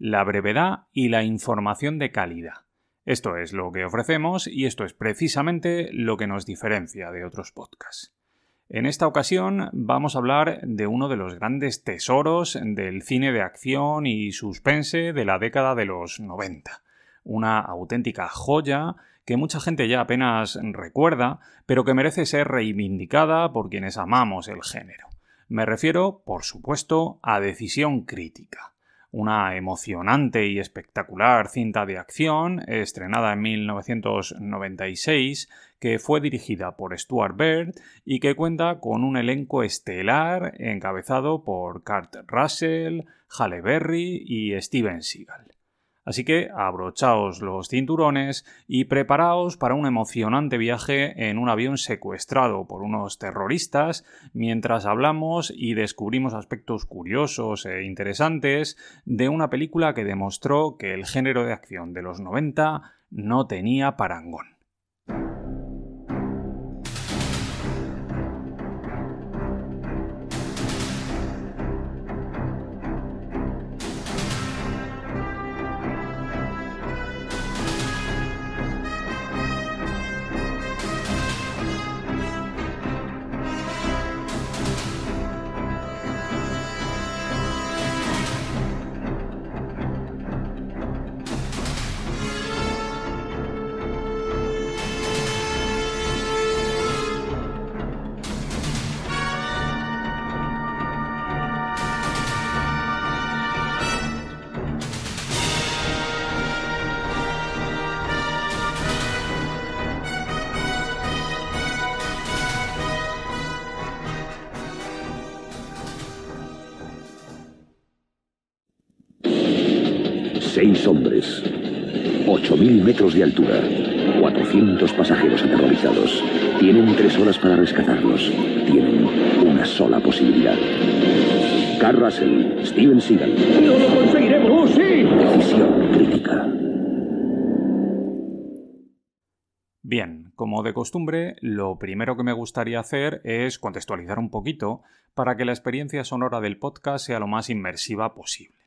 la brevedad y la información de calidad. Esto es lo que ofrecemos y esto es precisamente lo que nos diferencia de otros podcasts. En esta ocasión vamos a hablar de uno de los grandes tesoros del cine de acción y suspense de la década de los 90. Una auténtica joya que mucha gente ya apenas recuerda, pero que merece ser reivindicada por quienes amamos el género. Me refiero, por supuesto, a Decisión Crítica, una emocionante y espectacular cinta de acción estrenada en 1996 que fue dirigida por Stuart Baird y que cuenta con un elenco estelar encabezado por Kurt Russell, Halle Berry y Steven Seagal. Así que abrochaos los cinturones y preparaos para un emocionante viaje en un avión secuestrado por unos terroristas mientras hablamos y descubrimos aspectos curiosos e interesantes de una película que demostró que el género de acción de los 90 no tenía parangón. Metros de altura, 400 pasajeros aterrorizados. Tienen tres horas para rescatarlos. Tienen una sola posibilidad. Carl Russell, Steven Seagal. ¡No lo conseguiremos! ¡Oh, sí! Decisión crítica. Bien, como de costumbre, lo primero que me gustaría hacer es contextualizar un poquito para que la experiencia sonora del podcast sea lo más inmersiva posible.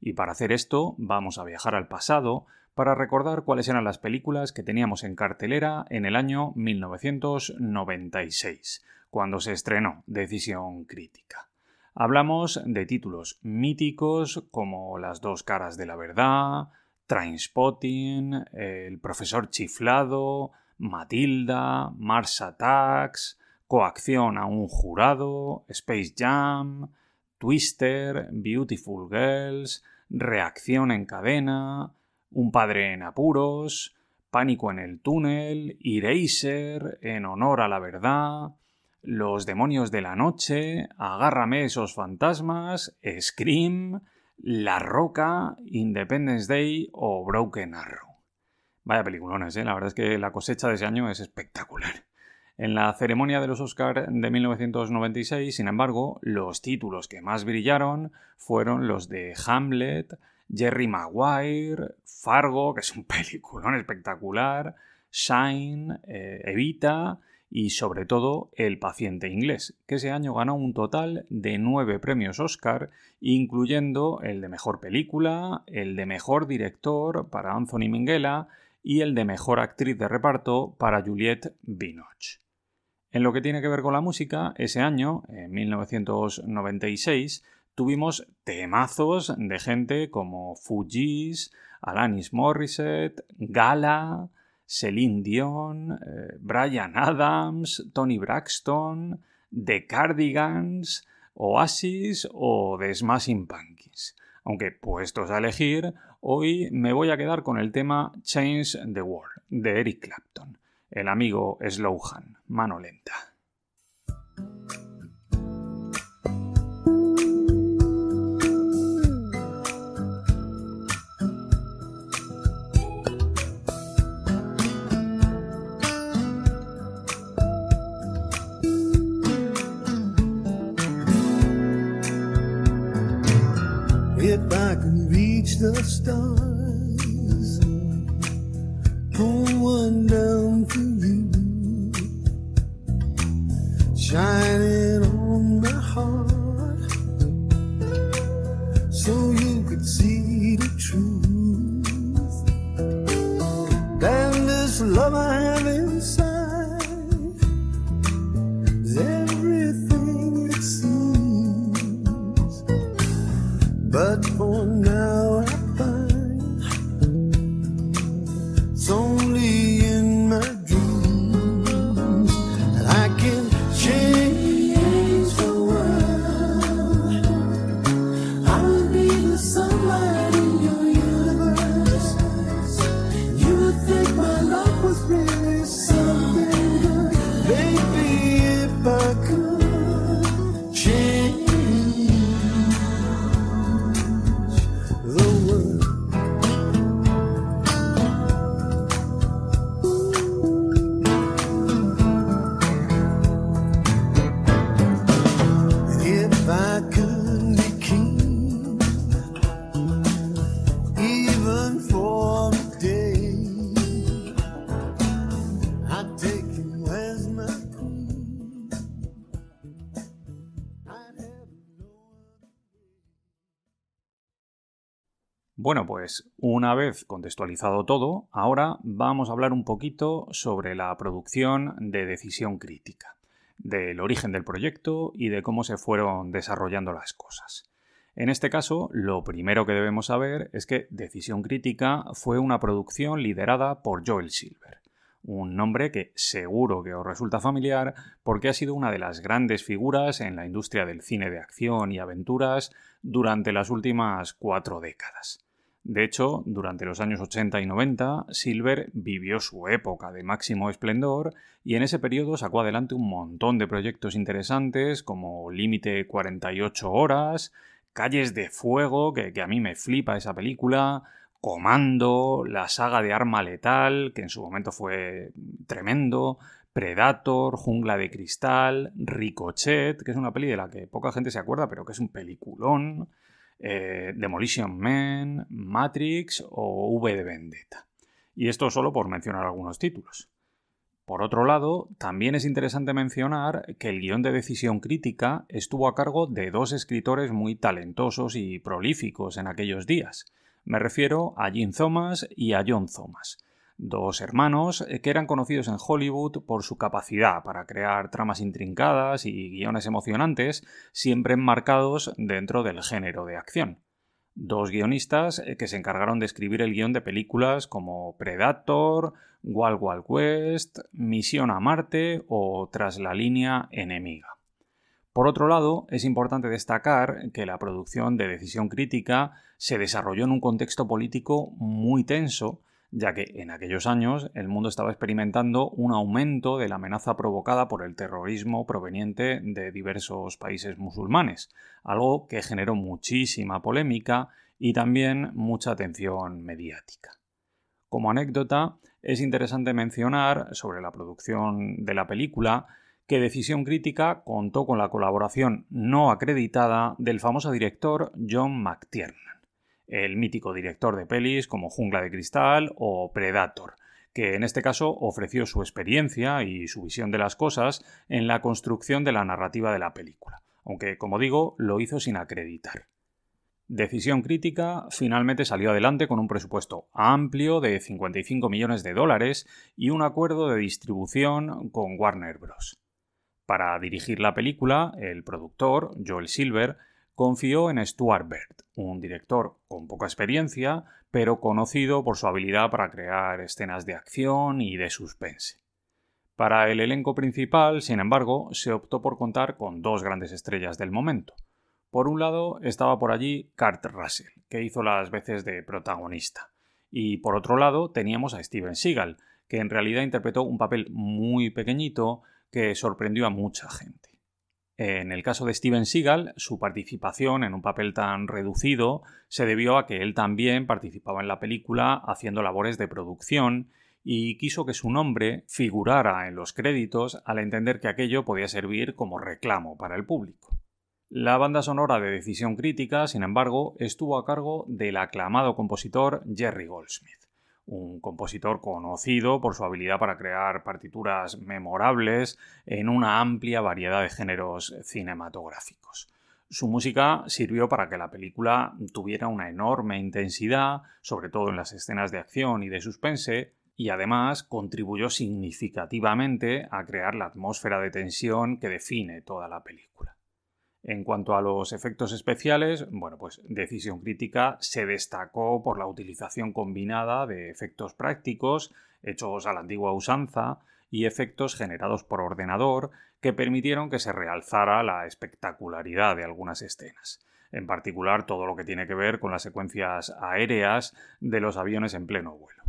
Y para hacer esto vamos a viajar al pasado para recordar cuáles eran las películas que teníamos en cartelera en el año 1996, cuando se estrenó Decisión Crítica. Hablamos de títulos míticos como Las dos caras de la verdad, Trainspotting, El profesor chiflado, Matilda, Mars Attacks, Coacción a un jurado, Space Jam, Twister, Beautiful Girls, Reacción en cadena, Un padre en apuros, Pánico en el túnel, Eraser, En honor a la verdad, Los demonios de la noche, Agárrame esos fantasmas, Scream, La Roca, Independence Day o Broken Arrow. Vaya peliculones, ¿eh? La verdad es que la cosecha de ese año es espectacular. En la ceremonia de los Oscar de 1996, sin embargo, los títulos que más brillaron fueron los de Hamlet, Jerry Maguire, Fargo, que es un peliculón espectacular, Shine, eh, Evita y sobre todo El paciente inglés, que ese año ganó un total de nueve premios Oscar, incluyendo el de mejor película, el de mejor director para Anthony Minghella y el de mejor actriz de reparto para Juliette Binoche. En lo que tiene que ver con la música, ese año, en 1996, tuvimos temazos de gente como Fujis, Alanis Morissette, Gala, Celine Dion, eh, Brian Adams, Tony Braxton, The Cardigans, Oasis o The Smashing Pumpkins. Aunque puestos a elegir, hoy me voy a quedar con el tema Change the World de Eric Clapton el amigo Slowhan, mano lenta. The stars. The Bueno, pues una vez contextualizado todo, ahora vamos a hablar un poquito sobre la producción de decisión crítica, del origen del proyecto y de cómo se fueron desarrollando las cosas. En este caso, lo primero que debemos saber es que Decisión Crítica fue una producción liderada por Joel Silver, un nombre que seguro que os resulta familiar porque ha sido una de las grandes figuras en la industria del cine de acción y aventuras durante las últimas cuatro décadas. De hecho, durante los años 80 y 90, Silver vivió su época de máximo esplendor y en ese periodo sacó adelante un montón de proyectos interesantes como Límite 48 horas, Calles de Fuego, que, que a mí me flipa esa película, Comando, la saga de Arma Letal, que en su momento fue tremendo, Predator, Jungla de Cristal, Ricochet, que es una peli de la que poca gente se acuerda, pero que es un peliculón, eh, Demolition Man, Matrix o V de Vendetta. Y esto solo por mencionar algunos títulos. Por otro lado, también es interesante mencionar que el guion de decisión crítica estuvo a cargo de dos escritores muy talentosos y prolíficos en aquellos días. Me refiero a Jim Thomas y a John Thomas, dos hermanos que eran conocidos en Hollywood por su capacidad para crear tramas intrincadas y guiones emocionantes, siempre enmarcados dentro del género de acción. Dos guionistas que se encargaron de escribir el guion de películas como Predator, Wild Wild West, Misión a Marte o Tras la línea enemiga. Por otro lado, es importante destacar que la producción de Decisión Crítica se desarrolló en un contexto político muy tenso, ya que en aquellos años el mundo estaba experimentando un aumento de la amenaza provocada por el terrorismo proveniente de diversos países musulmanes, algo que generó muchísima polémica y también mucha atención mediática. Como anécdota, es interesante mencionar sobre la producción de la película que Decisión Crítica contó con la colaboración no acreditada del famoso director John McTiernan el mítico director de pelis como Jungla de Cristal o Predator, que en este caso ofreció su experiencia y su visión de las cosas en la construcción de la narrativa de la película, aunque, como digo, lo hizo sin acreditar. Decisión Crítica finalmente salió adelante con un presupuesto amplio de 55 millones de dólares y un acuerdo de distribución con Warner Bros. Para dirigir la película, el productor, Joel Silver, confió en Stuart Baird, un director con poca experiencia, pero conocido por su habilidad para crear escenas de acción y de suspense. Para el elenco principal, sin embargo, se optó por contar con dos grandes estrellas del momento. Por un lado estaba por allí Kurt Russell, que hizo las veces de protagonista, y por otro lado teníamos a Steven Seagal, que en realidad interpretó un papel muy pequeñito que sorprendió a mucha gente. En el caso de Steven Seagal, su participación en un papel tan reducido se debió a que él también participaba en la película haciendo labores de producción y quiso que su nombre figurara en los créditos al entender que aquello podía servir como reclamo para el público. La banda sonora de Decisión Crítica, sin embargo, estuvo a cargo del aclamado compositor Jerry Goldsmith, un compositor conocido por su habilidad para crear partituras memorables en una amplia variedad de géneros cinematográficos. Su música sirvió para que la película tuviera una enorme intensidad, sobre todo en las escenas de acción y de suspense, y además contribuyó significativamente a crear la atmósfera de tensión que define toda la película. En cuanto a los efectos especiales, bueno, pues Decisión Crítica se destacó por la utilización combinada de efectos prácticos, hechos a la antigua usanza, y efectos generados por ordenador que permitieron que se realzara la espectacularidad de algunas escenas. En particular, todo lo que tiene que ver con las secuencias aéreas de los aviones en pleno vuelo.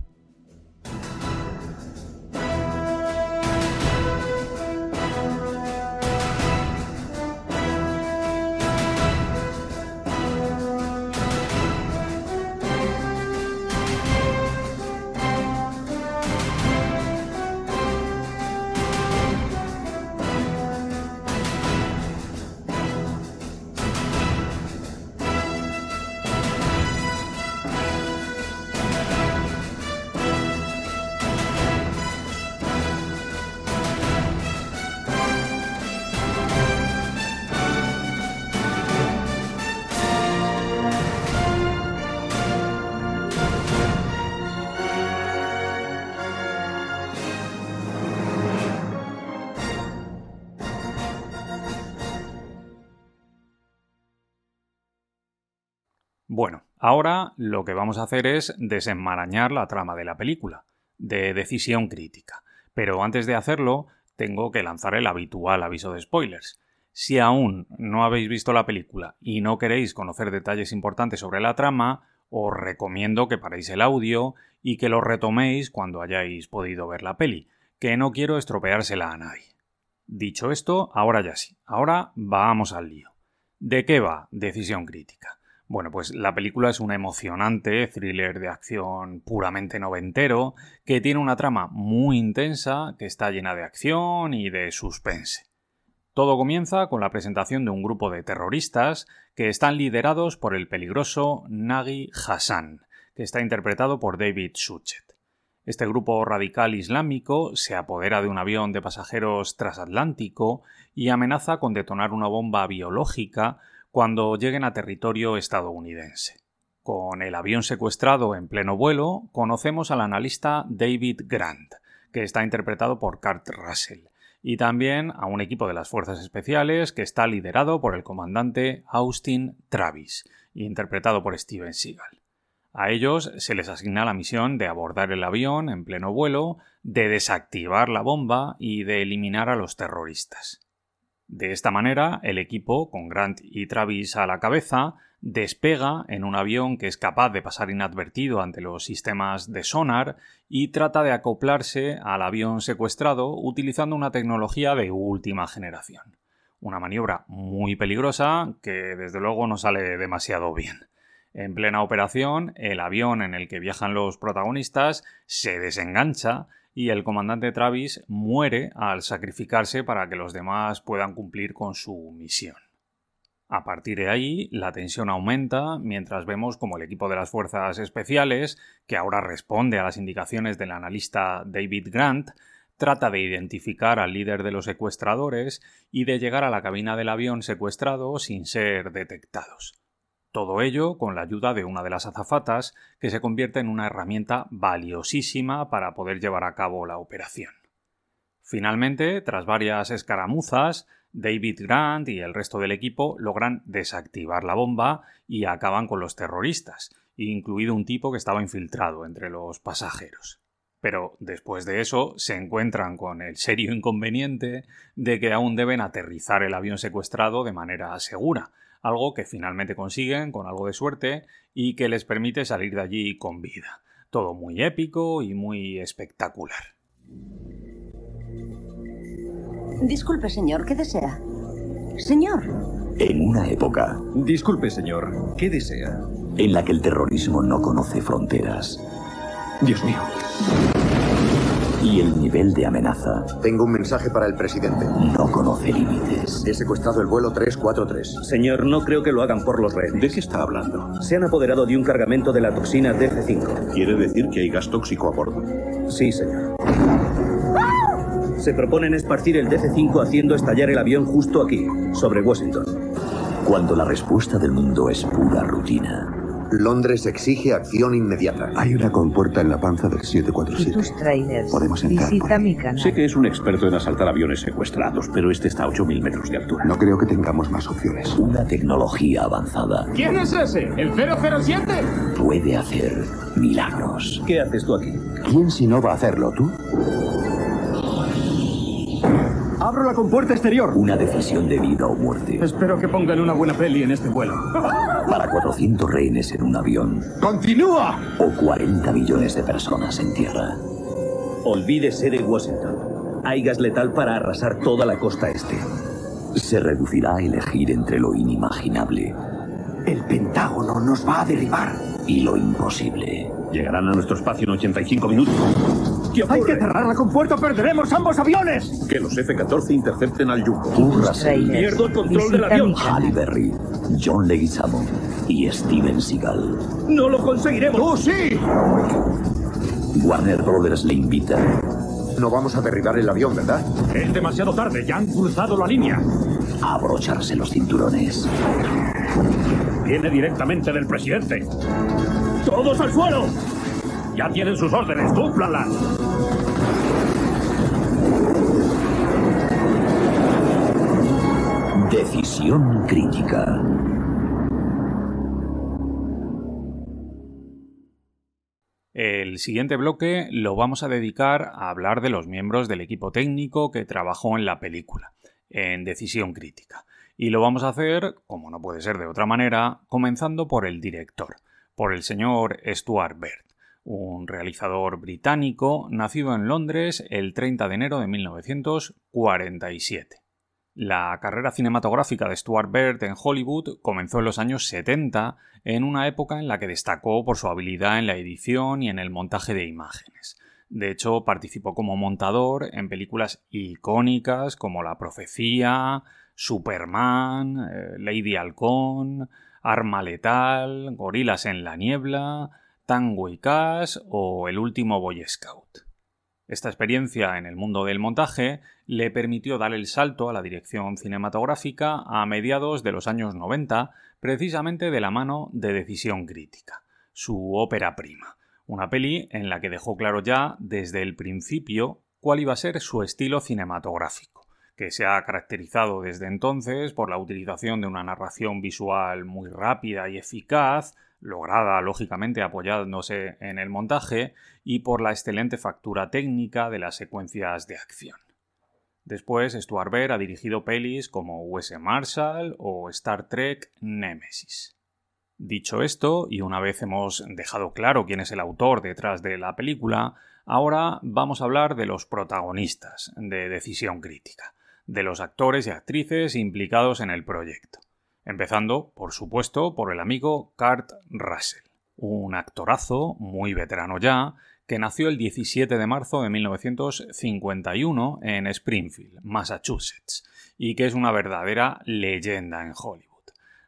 Ahora lo que vamos a hacer es desenmarañar la trama de la película, de decisión crítica. Pero antes de hacerlo, tengo que lanzar el habitual aviso de spoilers. Si aún no habéis visto la película y no queréis conocer detalles importantes sobre la trama, os recomiendo que paréis el audio y que lo retoméis cuando hayáis podido ver la peli, que no quiero estropeársela a nadie. Dicho esto, ahora ya sí, ahora vamos al lío. ¿De qué va Decisión Crítica? Bueno, pues la película es un emocionante thriller de acción puramente noventero, que tiene una trama muy intensa, que está llena de acción y de suspense. Todo comienza con la presentación de un grupo de terroristas que están liderados por el peligroso Nagi Hassan, que está interpretado por David Suchet. Este grupo radical islámico se apodera de un avión de pasajeros transatlántico y amenaza con detonar una bomba biológica cuando lleguen a territorio estadounidense. Con el avión secuestrado en pleno vuelo, conocemos al analista David Grant, que está interpretado por Kurt Russell, y también a un equipo de las Fuerzas Especiales que está liderado por el comandante Austin Travis, interpretado por Steven Seagal. A ellos se les asigna la misión de abordar el avión en pleno vuelo, de desactivar la bomba y de eliminar a los terroristas. De esta manera, el equipo, con Grant y Travis a la cabeza, despega en un avión que es capaz de pasar inadvertido ante los sistemas de sonar y trata de acoplarse al avión secuestrado utilizando una tecnología de última generación. Una maniobra muy peligrosa que desde luego no sale demasiado bien. En plena operación, el avión en el que viajan los protagonistas se desengancha y el comandante Travis muere al sacrificarse para que los demás puedan cumplir con su misión. A partir de ahí, la tensión aumenta mientras vemos como el equipo de las fuerzas especiales, que ahora responde a las indicaciones del analista David Grant, trata de identificar al líder de los secuestradores y de llegar a la cabina del avión secuestrado sin ser detectados. Todo ello con la ayuda de una de las azafatas, que se convierte en una herramienta valiosísima para poder llevar a cabo la operación. Finalmente, tras varias escaramuzas, David Grant y el resto del equipo logran desactivar la bomba y acaban con los terroristas, incluido un tipo que estaba infiltrado entre los pasajeros. Pero después de eso se encuentran con el serio inconveniente de que aún deben aterrizar el avión secuestrado de manera segura, algo que finalmente consiguen con algo de suerte y que les permite salir de allí con vida. Todo muy épico y muy espectacular. Disculpe, señor, ¿qué desea? Señor. En una época Disculpe, señor. ¿Qué desea? en la que el terrorismo no conoce fronteras, Dios mío. Y el nivel de amenaza Tengo un mensaje para el presidente. no conoce límites. He secuestrado el vuelo 343. Señor, no creo que lo hagan por los rehenes. ¿De qué está hablando? Se han apoderado de un cargamento de la toxina DC-5. ¿Quiere decir que hay gas tóxico a bordo? Sí, señor. Se proponen esparcir el DC-5 haciendo estallar el avión justo aquí, sobre Washington. Cuando la respuesta del mundo es pura rutina, Londres exige acción inmediata. Hay una compuerta en la panza del y 747. tus trailers. Podemos entrar por Visita ahí. mi canal. Sé que es un experto en asaltar aviones secuestrados, pero este está a 8.000 metros de altura. No creo que tengamos más opciones. una tecnología avanzada ¿Quién es ese? ¿El 007? puede hacer milagros. ¿Qué haces tú aquí? ¿Quién si no va a hacerlo, tú? Abro la compuerta exterior. Una decisión de vida o muerte Espero que pongan una buena peli en este vuelo. para 400 rehenes en un avión ¡Continúa! o 40 millones de personas en tierra. Olvídese de Washington. Hay gas letal para arrasar toda la costa este. Se reducirá a elegir entre lo inimaginable El Pentágono nos va a derribar. y lo imposible. Llegarán a nuestro espacio en 85 minutos. ¿Qué ¡Hay que cerrar la compuerta perderemos ambos aviones! Que los F-14 intercepten al trailers. Pierdo el control del avión. Halle Berry, John Leguizamo y Steven Seagal. ¡No lo conseguiremos! ¡Tú sí! Warner Brothers le invita No vamos a derribar el avión, ¿verdad? Es demasiado tarde, ya han cruzado la línea. a abrocharse los cinturones. Viene directamente del presidente. ¡Todos al suelo! Ya tienen sus órdenes, cúmplanlas. Decisión crítica. El siguiente bloque lo vamos a dedicar a hablar de los miembros del equipo técnico que trabajó en la película, en Decisión Crítica. Y lo vamos a hacer, como no puede ser de otra manera, comenzando por el director, por el señor Stuart Baird, un realizador británico nacido en Londres el 30 de enero de 1947. La carrera cinematográfica de Stuart Baird en Hollywood comenzó en los años 70, en una época en la que destacó por su habilidad en la edición y en el montaje de imágenes. De hecho, participó como montador en películas icónicas como La Profecía, Superman, eh, Lady Halcón, Arma Letal, Gorilas en la Niebla, Tango y Cash o El último Boy Scout. Esta experiencia en el mundo del montaje le permitió dar el salto a la dirección cinematográfica a mediados de los años 90, precisamente de la mano de Decisión Crítica, su ópera prima, una peli en la que dejó claro ya desde el principio cuál iba a ser su estilo cinematográfico, que se ha caracterizado desde entonces por la utilización de una narración visual muy rápida y eficaz, lograda lógicamente apoyándose en el montaje, y por la excelente factura técnica de las secuencias de acción. Después, Stuart Baird ha dirigido pelis como US Marshall o Star Trek Nemesis. Dicho esto, y una vez hemos dejado claro quién es el autor detrás de la película, ahora vamos a hablar de los protagonistas de Decisión Crítica, de los actores y actrices implicados en el proyecto. Empezando, por supuesto, por el amigo Kurt Russell, un actorazo muy veterano ya, que nació el 17 de marzo de 1951 en Springfield, Massachusetts, y que es una verdadera leyenda en Hollywood.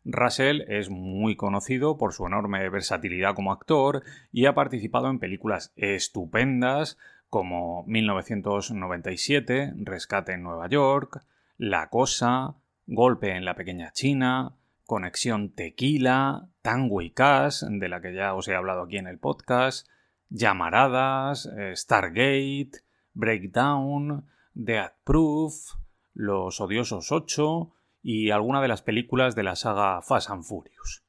Russell es muy conocido por su enorme versatilidad como actor y ha participado en películas estupendas como 1997, Rescate en Nueva York, La Cosa, Golpe en la Pequeña China, Conexión Tequila, Tango Cash, de la que ya os he hablado aquí en el podcast, Llamaradas, eh, Stargate, Breakdown, Death Proof, Los Odiosos 8 y alguna de las películas de la saga Fast and Furious.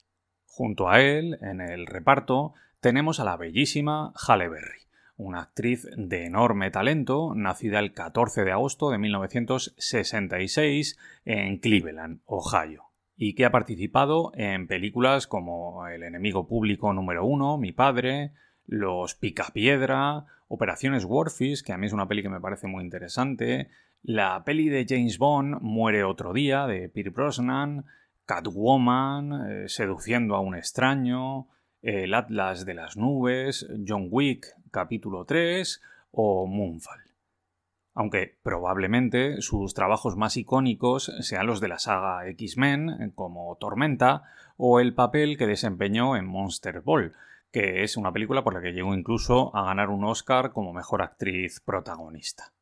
Junto a él, en el reparto, tenemos a la bellísima Halle Berry, una actriz de enorme talento, nacida el 14 de agosto de 1966 en Cleveland, Ohio, y que ha participado en películas como El enemigo público número uno, Mi padre, Los Picapiedra, Operaciones Warfish, que a mí es una peli que me parece muy interesante, la peli de James Bond, Muere otro día, de Pierce Brosnan, Catwoman, eh, Seduciendo a un extraño, El Atlas de las Nubes, John Wick, capítulo 3 o Moonfall. aunque probablemente sus trabajos más icónicos sean los de la saga X-Men, como Tormenta, o el papel que desempeñó en Monster Ball, que es una película por la que llegó incluso a ganar un Oscar como mejor actriz protagonista.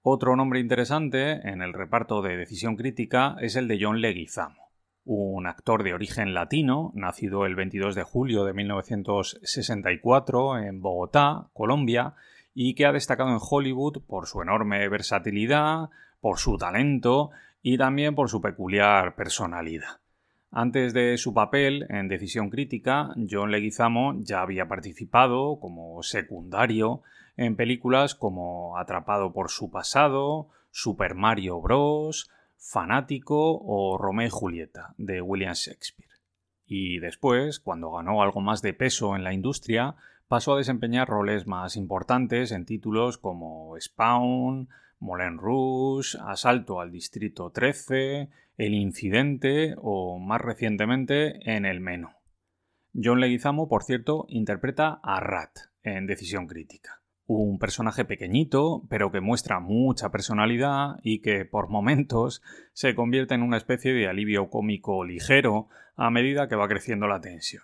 Otro nombre interesante en el reparto de Decisión Crítica es el de John Leguizamo, un actor de origen latino, nacido el 22 de julio de 1964 en Bogotá, Colombia, y que ha destacado en Hollywood por su enorme versatilidad, por su talento y también por su peculiar personalidad. Antes de su papel en Decisión Crítica, John Leguizamo ya había participado como secundario en películas como Atrapado por su pasado, Super Mario Bros., Fanático o Romeo y Julieta de William Shakespeare. Y después, cuando ganó algo más de peso en la industria, pasó a desempeñar roles más importantes en títulos como Spawn, Moulin Rouge, Asalto al Distrito 13, El Incidente o, más recientemente, en El Menú. John Leguizamo, por cierto, interpreta a Rat en Decisión Crítica. Un personaje pequeñito, pero que muestra mucha personalidad y que por momentos se convierte en una especie de alivio cómico ligero a medida que va creciendo la tensión.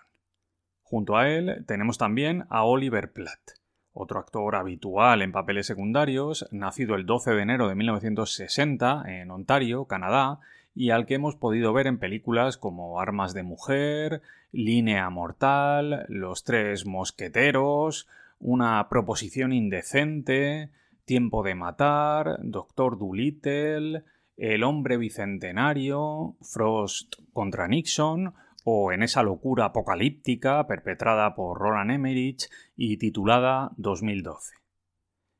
Junto a él tenemos también a Oliver Platt, otro actor habitual en papeles secundarios, nacido el 12 de enero de 1960 en Ontario, Canadá, y al que hemos podido ver en películas como Armas de Mujer, Línea Mortal, Los Tres Mosqueteros, Una Proposición Indecente, Tiempo de Matar, Doctor Dolittle, El Hombre Bicentenario, Frost contra Nixon o en esa locura apocalíptica perpetrada por Roland Emmerich y titulada 2012.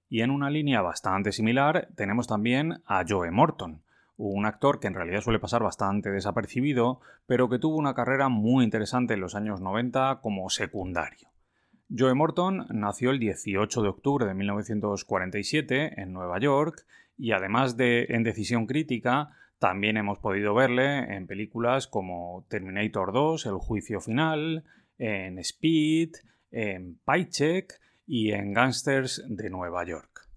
Y en una línea bastante similar tenemos también a Joe Morton, un actor que en realidad suele pasar bastante desapercibido, pero que tuvo una carrera muy interesante en los años 90 como secundario. Joe Morton nació el 18 de octubre de 1947 en Nueva York y además de en Decisión Crítica, también hemos podido verle en películas como Terminator 2, El juicio final, en Speed, en Paycheck y en Gangsters de Nueva York.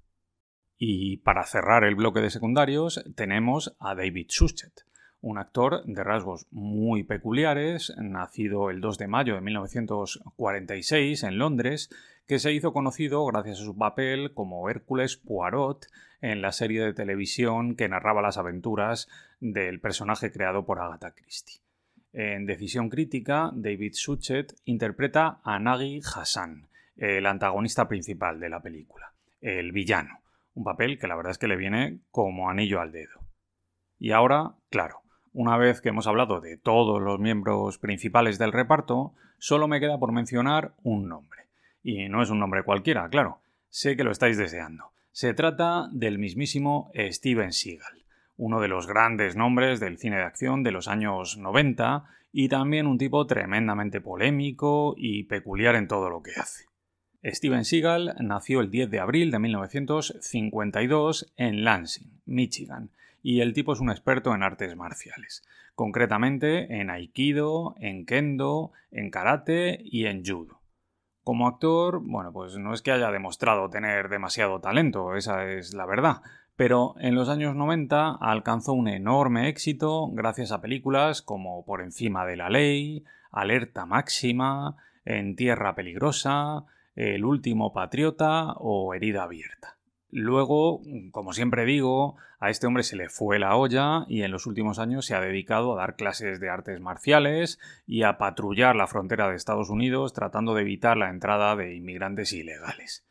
Y para cerrar el bloque de secundarios tenemos a David Suchet, un actor de rasgos muy peculiares, nacido el 2 de mayo de 1946 en Londres, que se hizo conocido gracias a su papel como Hércules Poirot en la serie de televisión que narraba las aventuras del personaje creado por Agatha Christie. En Decisión Crítica, David Suchet interpreta a Nagi Hassan, el antagonista principal de la película, el villano, un papel que la verdad es que le viene como anillo al dedo. Y ahora, claro, una vez que hemos hablado de todos los miembros principales del reparto, solo me queda por mencionar un nombre. Y no es un nombre cualquiera, claro, sé que lo estáis deseando. Se trata del mismísimo Steven Seagal, uno de los grandes nombres del cine de acción de los años 90 y también un tipo tremendamente polémico y peculiar en todo lo que hace. Steven Seagal nació el 10 de abril de 1952 en Lansing, Michigan, y el tipo es un experto en artes marciales, concretamente en aikido, en kendo, en karate y en judo. Como actor, bueno, pues no es que haya demostrado tener demasiado talento, esa es la verdad, pero en los años 90 alcanzó un enorme éxito gracias a películas como Por encima de la ley, Alerta máxima, En tierra peligrosa, El último patriota o Herida abierta. Luego, como siempre digo, a este hombre se le fue la olla y en los últimos años se ha dedicado a dar clases de artes marciales y a patrullar la frontera de Estados Unidos tratando de evitar la entrada de inmigrantes ilegales.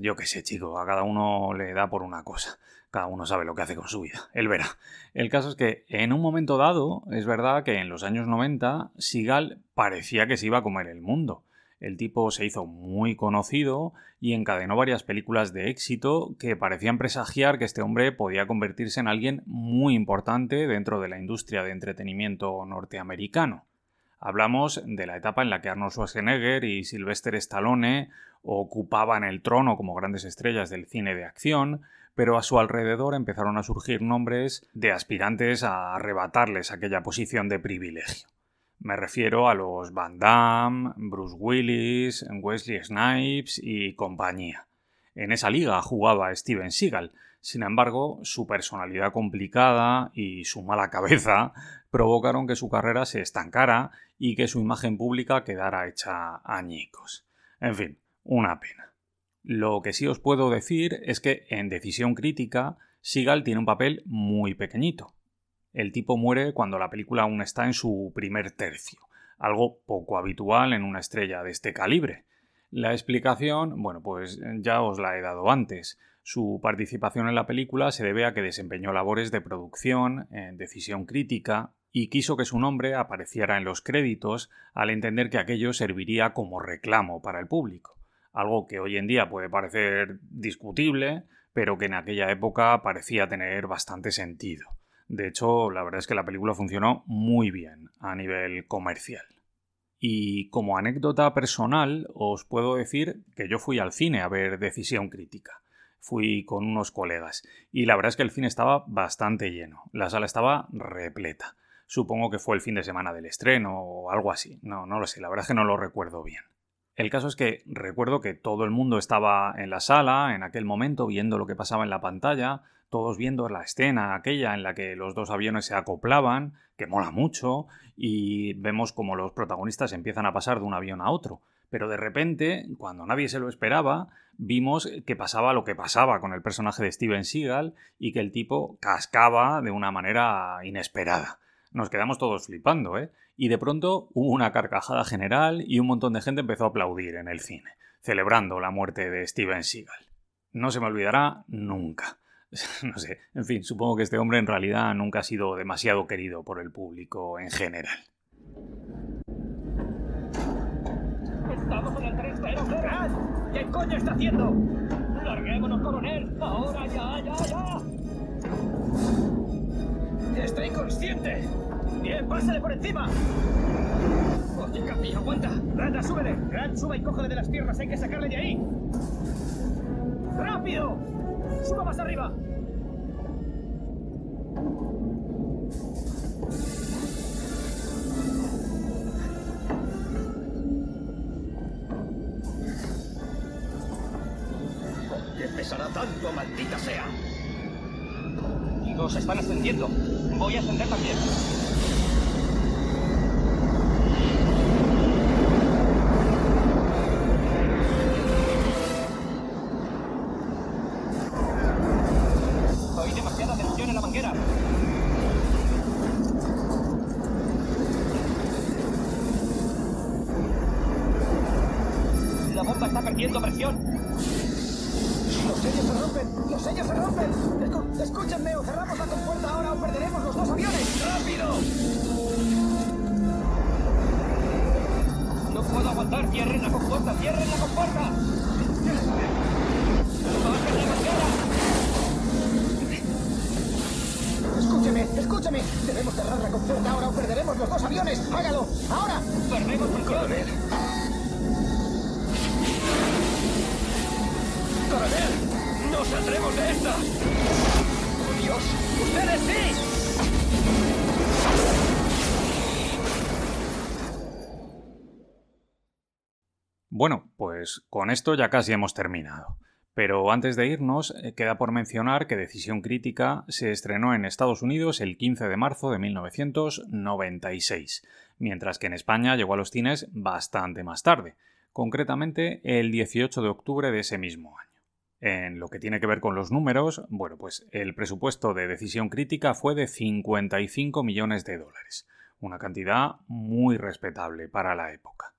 Yo qué sé, chico, a cada uno le da por una cosa. Cada uno sabe lo que hace con su vida. Él verá. El caso es que en un momento dado, es verdad que en los años 90, Sigal parecía que se iba a comer el mundo el tipo se hizo muy conocido y encadenó varias películas de éxito que parecían presagiar que este hombre podía convertirse en alguien muy importante dentro de la industria de entretenimiento norteamericano. Hablamos de la etapa en la que Arnold Schwarzenegger y Sylvester Stallone ocupaban el trono como grandes estrellas del cine de acción, pero a su alrededor empezaron a surgir nombres de aspirantes a arrebatarles aquella posición de privilegio. Me refiero a los Van Damme, Bruce Willis, Wesley Snipes y compañía. En esa liga jugaba Steven Seagal. Sin embargo, su personalidad complicada y su mala cabeza provocaron que su carrera se estancara y que su imagen pública quedara hecha añicos. En fin, una pena. Lo que sí os puedo decir es que en Decisión Crítica, Seagal tiene un papel muy pequeñito. El tipo muere cuando la película aún está en su primer tercio, algo poco habitual en una estrella de este calibre. La explicación, bueno, pues ya os la he dado antes. Su participación en la película se debe a que desempeñó labores de producción, en decisión crítica, y quiso que su nombre apareciera en los créditos al entender que aquello serviría como reclamo para el público, algo que hoy en día puede parecer discutible, pero que en aquella época parecía tener bastante sentido. De hecho, la verdad es que la película funcionó muy bien a nivel comercial. Y como anécdota personal, os puedo decir que yo fui al cine a ver Decisión Crítica. Fui con unos colegas y la verdad es que el cine estaba bastante lleno. La sala estaba repleta. Supongo que fue el fin de semana del estreno o algo así. No, no lo sé, la verdad es que no lo recuerdo bien. El caso es que recuerdo que todo el mundo estaba en la sala en aquel momento viendo lo que pasaba en la pantalla, todos viendo la escena aquella en la que los dos aviones se acoplaban, que mola mucho, y vemos como los protagonistas empiezan a pasar de un avión a otro. Pero de repente, cuando nadie se lo esperaba, vimos que pasaba lo que pasaba con el personaje de Steven Seagal y que el tipo cascaba de una manera inesperada. Nos quedamos todos flipando, ¿eh? Y de pronto hubo una carcajada general y un montón de gente empezó a aplaudir en el cine, celebrando la muerte de Steven Seagal. No se me olvidará nunca. no sé, en fin, supongo que este hombre en realidad nunca ha sido demasiado querido por el público en general. ¡Estamos en el tren ¿Qué coño está haciendo? ¡Larguémonos, coronel! ¡Ahora ya, ya, ya! ¡Estoy consciente! ¡Bien, pásale por encima! Oye, Capi, aguanta. Randa, súbele. Grant, suba y cógele de las piernas. Hay que sacarle de ahí. ¡Rápido! ¡Suba más arriba! qué pesará tanto, maldita sea? se están ascendiendo. Voy a ascender también. ¡Hágalo! ¡Ahora! ¡Perdemos el coronel! ¡Coronel! ¡No saldremos de esta! ¡Oh, Dios! ¡Ustedes sí! Bueno, pues con esto ya casi hemos terminado. Pero antes de irnos, eh, queda por mencionar que Decisión Crítica se estrenó en Estados Unidos el 15 de marzo de 1996, mientras que en España llegó a los cines bastante más tarde, concretamente el 18 de octubre de ese mismo año. En lo que tiene que ver con los números, bueno, pues el presupuesto de decisión crítica fue de 55 millones de dólares, una cantidad muy respetable para la época.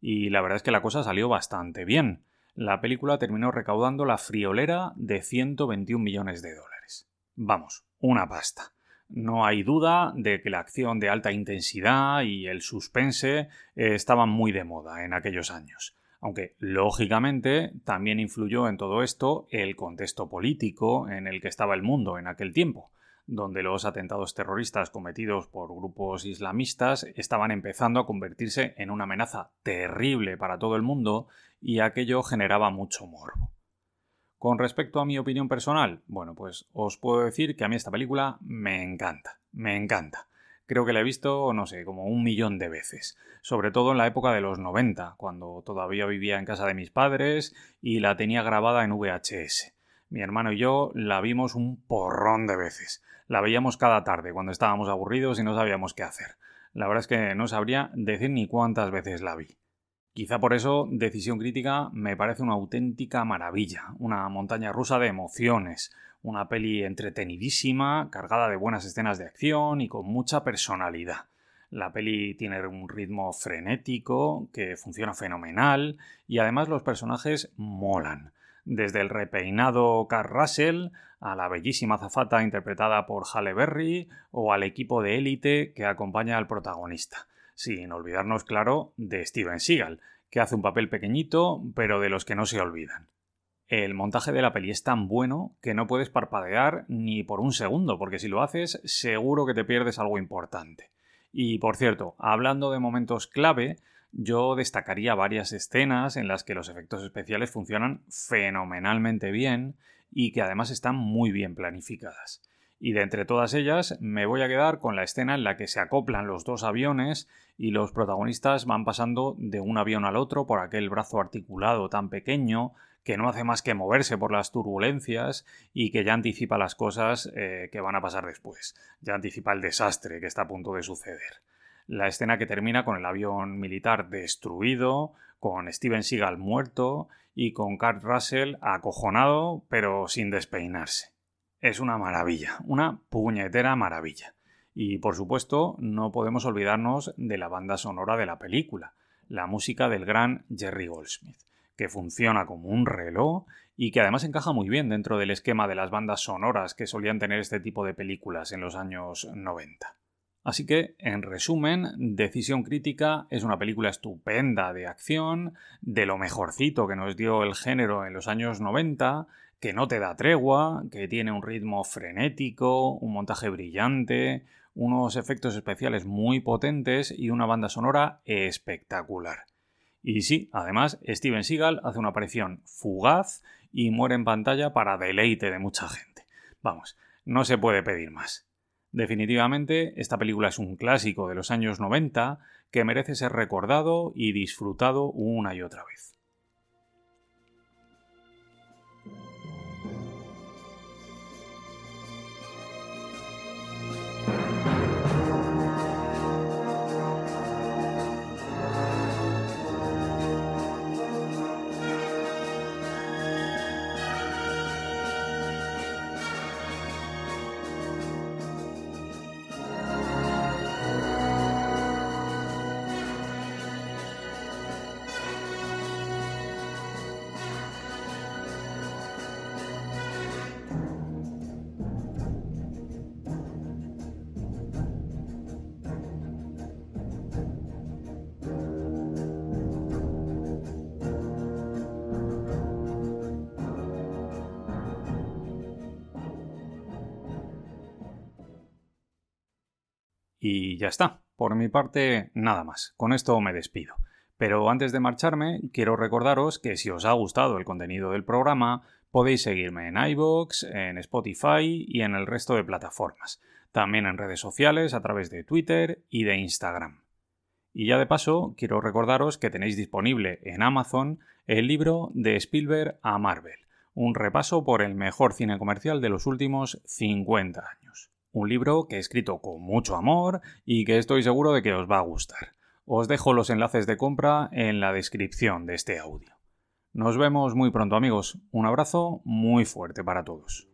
Y la verdad es que la cosa salió bastante bien. La película terminó recaudando la friolera de 121 millones de dólares. Vamos, una pasta. No hay duda de que la acción de alta intensidad y el suspense eh, estaban muy de moda en aquellos años aunque lógicamente también influyó en todo esto el contexto político en el que estaba el mundo en aquel tiempo, donde los atentados terroristas cometidos por grupos islamistas estaban empezando a convertirse en una amenaza terrible para todo el mundo y aquello generaba mucho morbo. Con respecto a mi opinión personal, bueno, pues os puedo decir que a mí esta película me encanta, me encanta. Creo que la he visto, no sé, como un millón de veces. Sobre todo en la época de los 90, cuando todavía vivía en casa de mis padres y la tenía grabada en VHS. Mi hermano y yo la vimos un porrón de veces. La veíamos cada tarde cuando estábamos aburridos y no sabíamos qué hacer. La verdad es que no sabría decir ni cuántas veces la vi. Quizá por eso Decisión Crítica me parece una auténtica maravilla, una montaña rusa de emociones, una peli entretenidísima, cargada de buenas escenas de acción y con mucha personalidad. La peli tiene un ritmo frenético que funciona fenomenal y además los personajes molan. Desde el repeinado Carl Russell a la bellísima zafata interpretada por Halle Berry o al equipo de élite que acompaña al protagonista sin olvidarnos, claro, de Steven Seagal, que hace un papel pequeñito, pero de los que no se olvidan. El montaje de la peli es tan bueno que no puedes parpadear ni por un segundo, porque si lo haces, seguro que te pierdes algo importante. Y por cierto, hablando de momentos clave, yo destacaría varias escenas en las que los efectos especiales funcionan fenomenalmente bien y que además están muy bien planificadas. Y de entre todas ellas me voy a quedar con la escena en la que se acoplan los dos aviones y los protagonistas van pasando de un avión al otro por aquel brazo articulado tan pequeño que no hace más que moverse por las turbulencias y que ya anticipa las cosas eh, que van a pasar después, ya anticipa el desastre que está a punto de suceder. La escena que termina con el avión militar destruido, con Steven Seagal muerto y con Kurt Russell acojonado pero sin despeinarse. Es una maravilla, una puñetera maravilla. Y por supuesto, no podemos olvidarnos de la banda sonora de la película, la música del gran Jerry Goldsmith, que funciona como un reloj y que además encaja muy bien dentro del esquema de las bandas sonoras que solían tener este tipo de películas en los años 90. Así que, en resumen, Decisión Crítica es una película estupenda de acción, de lo mejorcito que nos dio el género en los años 90, que no te da tregua, que tiene un ritmo frenético, un montaje brillante, unos efectos especiales muy potentes y una banda sonora espectacular. Y sí, además, Steven Seagal hace una aparición fugaz y muere en pantalla para deleite de mucha gente. Vamos, no se puede pedir más. Definitivamente, esta película es un clásico de los años 90 que merece ser recordado y disfrutado una y otra vez. Y ya está. Por mi parte, nada más. Con esto me despido. Pero antes de marcharme, quiero recordaros que si os ha gustado el contenido del programa, podéis seguirme en iVoox, en Spotify y en el resto de plataformas. También en redes sociales a través de Twitter y de Instagram. Y ya de paso, quiero recordaros que tenéis disponible en Amazon el libro de Spielberg a Marvel, un repaso por el mejor cine comercial de los últimos 50 años. Un libro que he escrito con mucho amor y que estoy seguro de que os va a gustar. Os dejo los enlaces de compra en la descripción de este audio. Nos vemos muy pronto amigos. Un abrazo muy fuerte para todos.